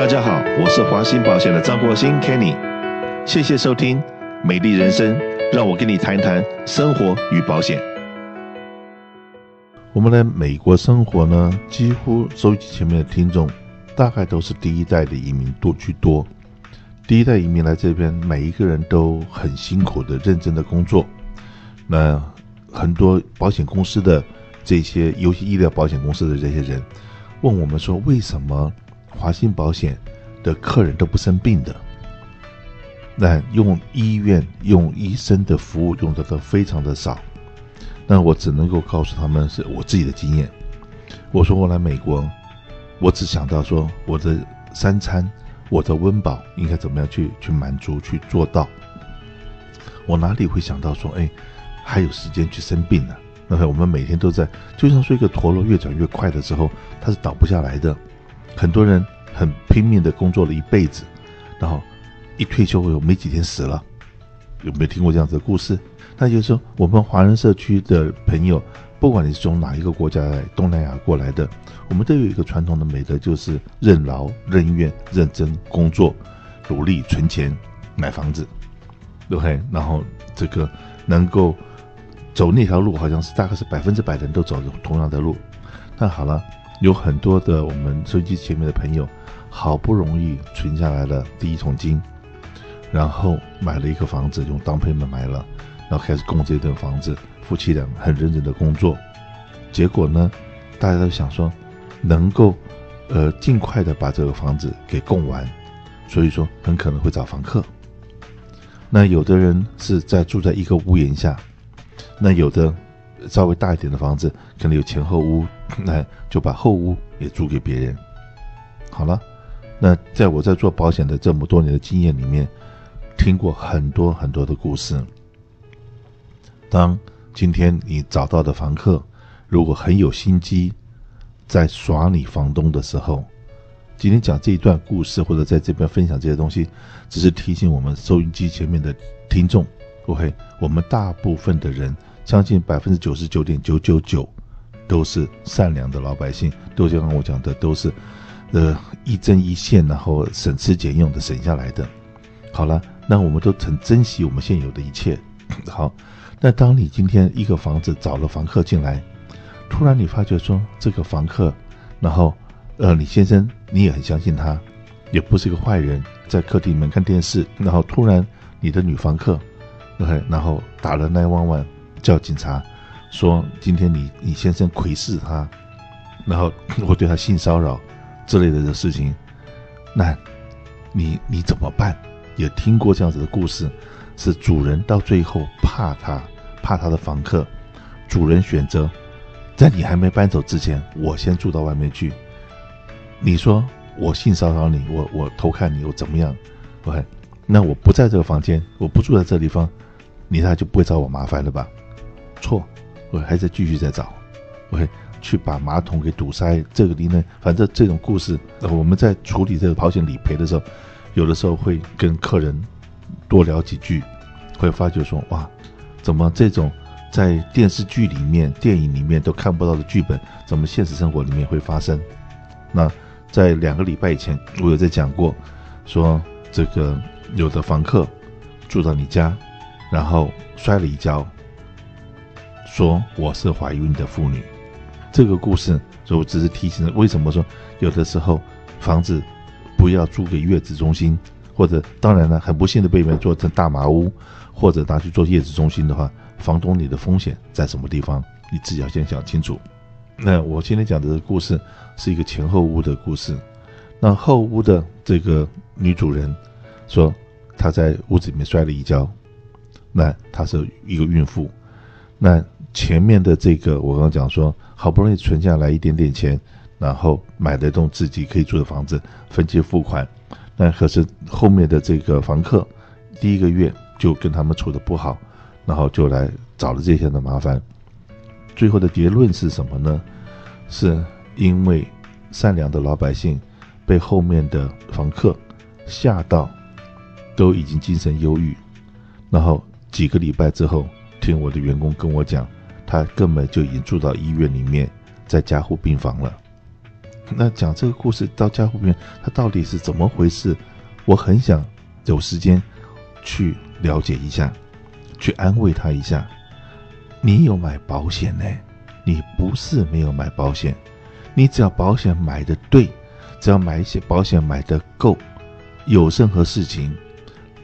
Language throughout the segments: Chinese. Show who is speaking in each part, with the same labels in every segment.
Speaker 1: 大家好，我是华兴保险的张国兴 Kenny，谢谢收听《美丽人生》，让我跟你谈谈生活与保险。
Speaker 2: 我们来美国生活呢，几乎收集前面的听众大概都是第一代的移民多居多。第一代移民来这边，每一个人都很辛苦的、认真的工作。那很多保险公司的这些，尤其医疗保险公司的这些人，问我们说，为什么？华兴保险的客人都不生病的，那用医院用医生的服务用的都非常的少，那我只能够告诉他们是我自己的经验。我说我来美国，我只想到说我的三餐，我的温饱应该怎么样去去满足去做到。我哪里会想到说，哎，还有时间去生病呢？那我们每天都在，就像说一个陀螺越转越快的时候，它是倒不下来的。很多人很拼命的工作了一辈子，然后一退休后没几天死了，有没有听过这样子的故事？那就是说，我们华人社区的朋友，不管你是从哪一个国家来，东南亚过来的，我们都有一个传统的美德，就是任劳任怨、认真工作、努力存钱买房子，对不对？然后这个能够走那条路，好像是大概是百分之百的人都走同样的路。那好了。有很多的我们收音机前面的朋友，好不容易存下来了第一桶金，然后买了一个房子，用 down payment 买了，然后开始供这栋房子，夫妻俩很认真的工作，结果呢，大家都想说，能够，呃，尽快的把这个房子给供完，所以说很可能会找房客。那有的人是在住在一个屋檐下，那有的。稍微大一点的房子，可能有前后屋，那就把后屋也租给别人。好了，那在我在做保险的这么多年的经验里面，听过很多很多的故事。当今天你找到的房客如果很有心机，在耍你房东的时候，今天讲这一段故事或者在这边分享这些东西，只是提醒我们收音机前面的听众，OK，我们大部分的人。将近百分之九十九点九九九都是善良的老百姓，都像我讲的，都是呃一针一线，然后省吃俭用的省下来的。好了，那我们都很珍惜我们现有的一切。好，那当你今天一个房子找了房客进来，突然你发觉说这个房客，然后呃李先生你也很相信他，也不是一个坏人，在客厅里面看电视，然后突然你的女房客，OK，然后打了911。叫警察说：“今天你你先生窥视他，然后会对他性骚扰之类的的事情，那你你怎么办？也听过这样子的故事，是主人到最后怕他怕他的房客，主人选择在你还没搬走之前，我先住到外面去。你说我性骚扰你，我我偷看你，我怎么样喂那我不在这个房间，我不住在这地方，你他就不会找我麻烦了吧？”错，我还在继续在找，我去把马桶给堵塞。这个里面，反正这种故事，我们在处理这个保险理赔的时候，有的时候会跟客人多聊几句，会发觉说，哇，怎么这种在电视剧里面、电影里面都看不到的剧本，怎么现实生活里面会发生？那在两个礼拜以前，我有在讲过，说这个有的房客住到你家，然后摔了一跤。说我是怀孕的妇女，这个故事，就只是提醒，为什么说有的时候房子不要租给月子中心，或者当然了，很不幸的被人做成大麻屋，或者拿去做月子中心的话，房东你的风险在什么地方，你自己要先想清楚。那我今天讲的这个故事是一个前后屋的故事，那后屋的这个女主人说她在屋子里面摔了一跤，那她是一个孕妇，那。前面的这个，我刚刚讲说，好不容易存下来一点点钱，然后买了一栋自己可以住的房子，分期付款。那可是后面的这个房客，第一个月就跟他们处得不好，然后就来找了这些的麻烦。最后的结论是什么呢？是因为善良的老百姓被后面的房客吓到，都已经精神忧郁，然后几个礼拜之后，听我的员工跟我讲。他根本就已经住到医院里面，在加护病房了。那讲这个故事到加护病他，到底是怎么回事？我很想有时间去了解一下，去安慰他一下。你有买保险呢？你不是没有买保险，你只要保险买的对，只要买一些保险买的够，有任何事情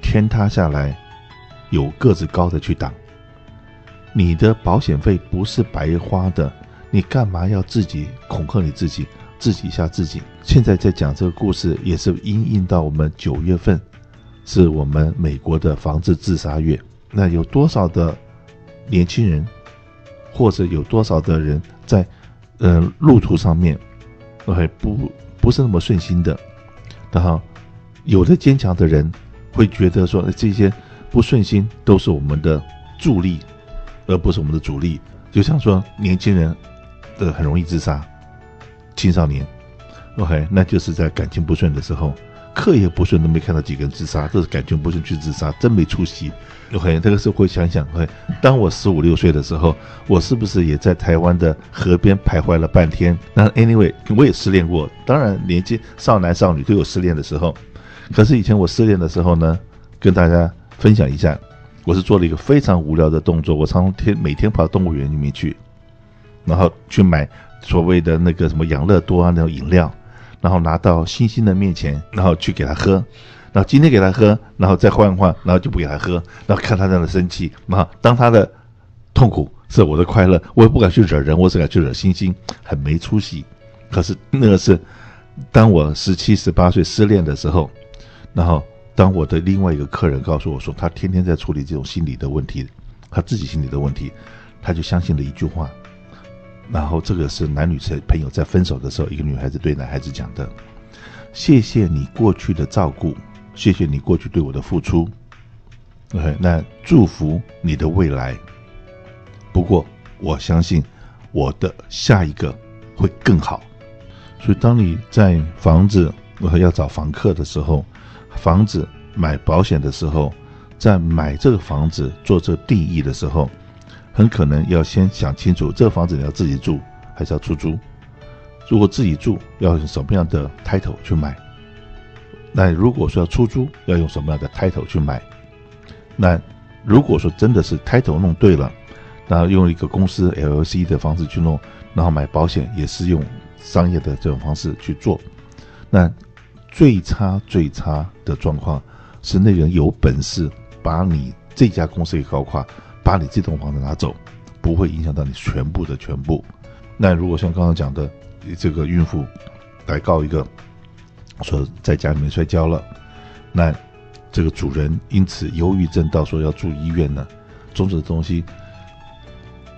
Speaker 2: 天塌下来，有个子高的去挡。你的保险费不是白花的，你干嘛要自己恐吓你自己？自己吓自己。现在在讲这个故事，也是因应到我们九月份，是我们美国的防治自杀月。那有多少的年轻人，或者有多少的人在呃路途上面，OK 不不是那么顺心的。然后有的坚强的人会觉得说，这些不顺心都是我们的助力，而不是我们的主力。就像说年轻人的很容易自杀。青少年，OK，那就是在感情不顺的时候，课业不顺都没看到几个人自杀，这是感情不顺去自杀，真没出息。OK，这个时候会想想，OK，当我十五六岁的时候，我是不是也在台湾的河边徘徊了半天？那 Anyway，我也失恋过，当然年轻少男少女都有失恋的时候。可是以前我失恋的时候呢，跟大家分享一下，我是做了一个非常无聊的动作，我常天每天跑到动物园里面去，然后去买。所谓的那个什么养乐多啊，那种饮料，然后拿到星星的面前，然后去给他喝，然后今天给他喝，然后再换换，然后就不给他喝，然后看他这样的生气，然后当他的痛苦是我的快乐，我也不敢去惹人，我只敢去惹星星，很没出息。可是那个是当我十七、十八岁失恋的时候，然后当我的另外一个客人告诉我说，他天天在处理这种心理的问题，他自己心理的问题，他就相信了一句话。然后这个是男女朋友在分手的时候，一个女孩子对男孩子讲的：“谢谢你过去的照顾，谢谢你过去对我的付出。OK，那祝福你的未来。不过我相信我的下一个会更好。所以当你在房子我要找房客的时候，房子买保险的时候，在买这个房子做这定义的时候。”很可能要先想清楚，这个房子你要自己住还是要出租？如果自己住，要用什么样的 title 去买？那如果说要出租，要用什么样的 title 去买？那如果说真的是 title 弄对了，那用一个公司 LLC 的方式去弄，然后买保险也是用商业的这种方式去做。那最差最差的状况是那人有本事把你这家公司给搞垮。把你这栋房子拿走，不会影响到你全部的全部。那如果像刚刚讲的，这个孕妇来告一个，说在家里面摔跤了，那这个主人因此忧郁症到时候要住医院呢，种种的东西，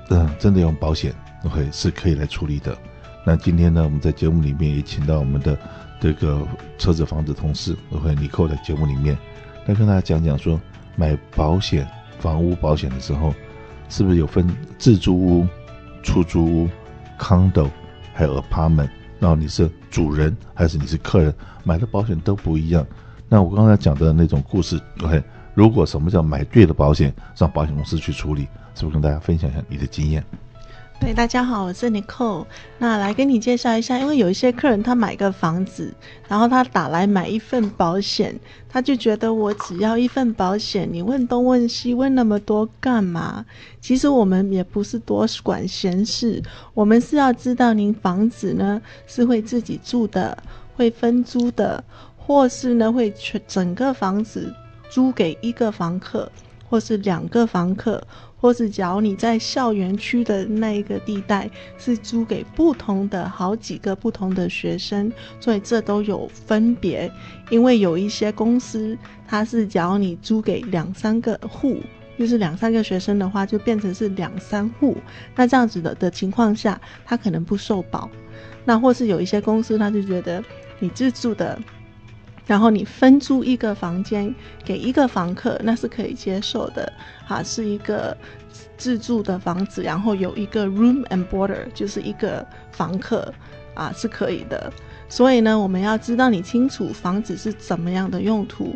Speaker 2: 嗯，真的用保险，OK 是可以来处理的。那今天呢，我们在节目里面也请到我们的这个车子房子同事，OK 尼寇在节目里面来跟大家讲讲说买保险。房屋保险的时候，是不是有分自住屋、出租屋、condo，还有 apartment？然后你是主人还是你是客人，买的保险都不一样。那我刚才讲的那种故事，OK？如果什么叫买对的保险，让保险公司去处理，是不是跟大家分享一下你的经验？
Speaker 3: 对，大家好，我是 Nicole。那来跟你介绍一下，因为有一些客人他买个房子，然后他打来买一份保险，他就觉得我只要一份保险，你问东问西问那么多干嘛？其实我们也不是多管闲事，我们是要知道您房子呢是会自己住的，会分租的，或是呢会全整个房子租给一个房客，或是两个房客。或是，假如你在校园区的那一个地带是租给不同的好几个不同的学生，所以这都有分别。因为有一些公司，它是假如你租给两三个户，就是两三个学生的话，就变成是两三户。那这样子的的情况下，它可能不受保。那或是有一些公司，他就觉得你自住的。然后你分租一个房间给一个房客，那是可以接受的，啊，是一个自住的房子，然后有一个 room and border，就是一个房客，啊，是可以的。所以呢，我们要知道你清楚房子是怎么样的用途，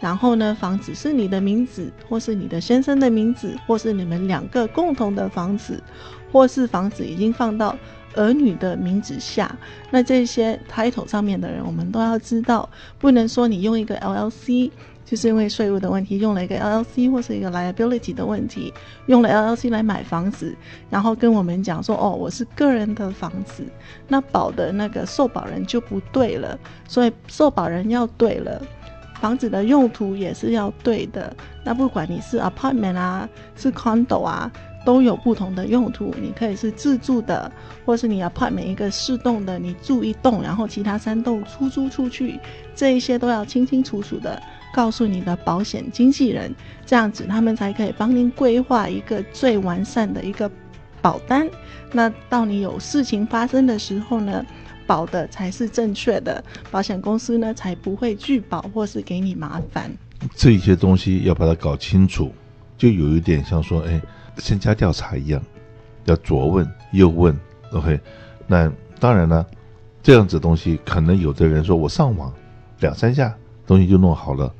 Speaker 3: 然后呢，房子是你的名字，或是你的先生的名字，或是你们两个共同的房子，或是房子已经放到儿女的名字下，那这些 title 上面的人，我们都要知道，不能说你用一个 LLC，就是因为税务的问题，用了一个 LLC 或是一个 liability 的问题，用了 LLC 来买房子，然后跟我们讲说，哦，我是个人的房子，那保的那个受保人就不对了，所以受保人要对了。房子的用途也是要对的，那不管你是 apartment 啊，是 condo 啊，都有不同的用途。你可以是自住的，或是你 apartment 一个四栋的，你住一栋，然后其他三栋出租出去，这一些都要清清楚楚的告诉你的保险经纪人，这样子他们才可以帮您规划一个最完善的一个保单。那到你有事情发生的时候呢，保的才是正确的，保险公司呢才不会拒保或是给你麻烦。
Speaker 2: 这一些东西要把它搞清楚，就有一点像说，哎，先加调查一样，要左问右问。OK，那当然了，这样子东西可能有的人说我上网两三下东西就弄好了，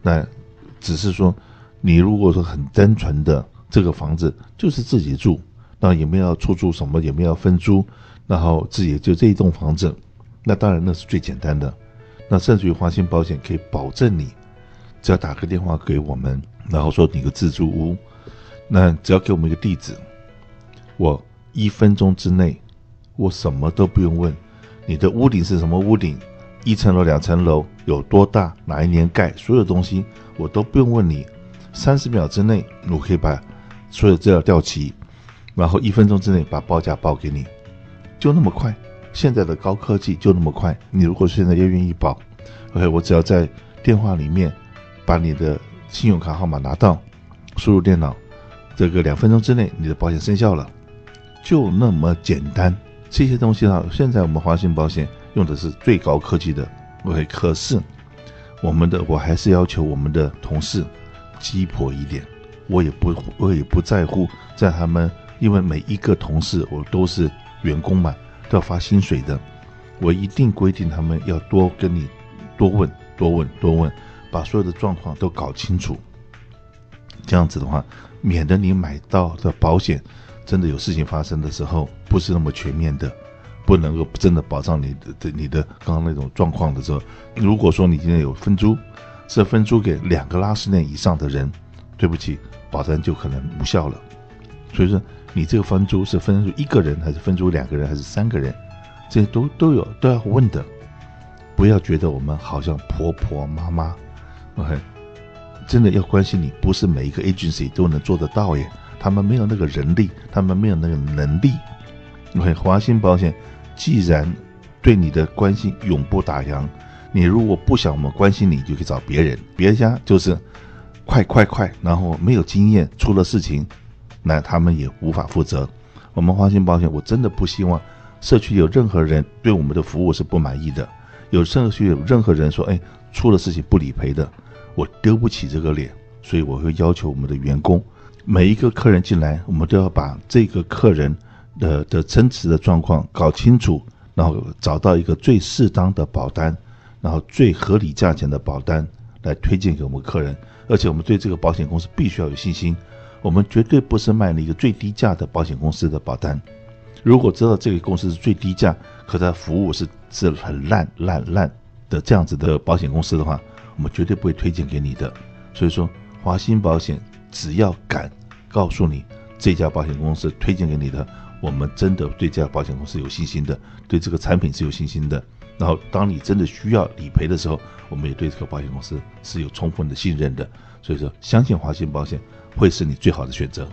Speaker 2: 那只是说你如果说很单纯的这个房子就是自己住，那也没有出租什么，也没有分租。然后自己就这一栋房子，那当然那是最简单的。那甚至于华信保险可以保证你，只要打个电话给我们，然后说你个自住屋，那只要给我们一个地址，我一分钟之内，我什么都不用问，你的屋顶是什么屋顶，一层楼两层楼有多大，哪一年盖，所有东西我都不用问你，三十秒之内我可以把所有资料调齐，然后一分钟之内把报价报给你。就那么快，现在的高科技就那么快。你如果现在要愿意保，OK，我只要在电话里面把你的信用卡号码拿到，输入电脑，这个两分钟之内你的保险生效了，就那么简单。这些东西呢，现在我们华信保险用的是最高科技的，OK。可是我们的我还是要求我们的同事鸡婆一点，我也不我也不在乎在他们，因为每一个同事我都是。员工嘛，都要发薪水的，我一定规定他们要多跟你多问多问多问，把所有的状况都搞清楚。这样子的话，免得你买到的保险真的有事情发生的时候，不是那么全面的，不能够真的保障你的的你的刚刚那种状况的时候。如果说你今天有分租，是分租给两个拉斯内以上的人，对不起，保单就可能无效了。所以说。你这个分租是分租一个人，还是分租两个人，还是三个人？这些都都有都要问的，不要觉得我们好像婆婆妈妈，OK，真的要关心你，不是每一个 agency 都能做得到耶，他们没有那个人力，他们没有那个能力。OK，华信保险既然对你的关心永不打烊，你如果不想我们关心你，就可以找别人，别家就是快快快，然后没有经验，出了事情。那他们也无法负责。我们华信保险，我真的不希望社区有任何人对我们的服务是不满意的。有社区有任何人说：“哎，出了事情不理赔的，我丢不起这个脸。”所以我会要求我们的员工，每一个客人进来，我们都要把这个客人的的真实的状况搞清楚，然后找到一个最适当的保单，然后最合理价钱的保单来推荐给我们客人。而且我们对这个保险公司必须要有信心。我们绝对不是卖了一个最低价的保险公司的保单。如果知道这个公司是最低价，可它服务是是很烂烂烂的这样子的保险公司的话，我们绝对不会推荐给你的。所以说，华信保险只要敢告诉你这家保险公司推荐给你的，我们真的对这家保险公司有信心的，对这个产品是有信心的。然后，当你真的需要理赔的时候，我们也对这个保险公司是有充分的信任的。所以说，相信华信保险。会是你最好的选择。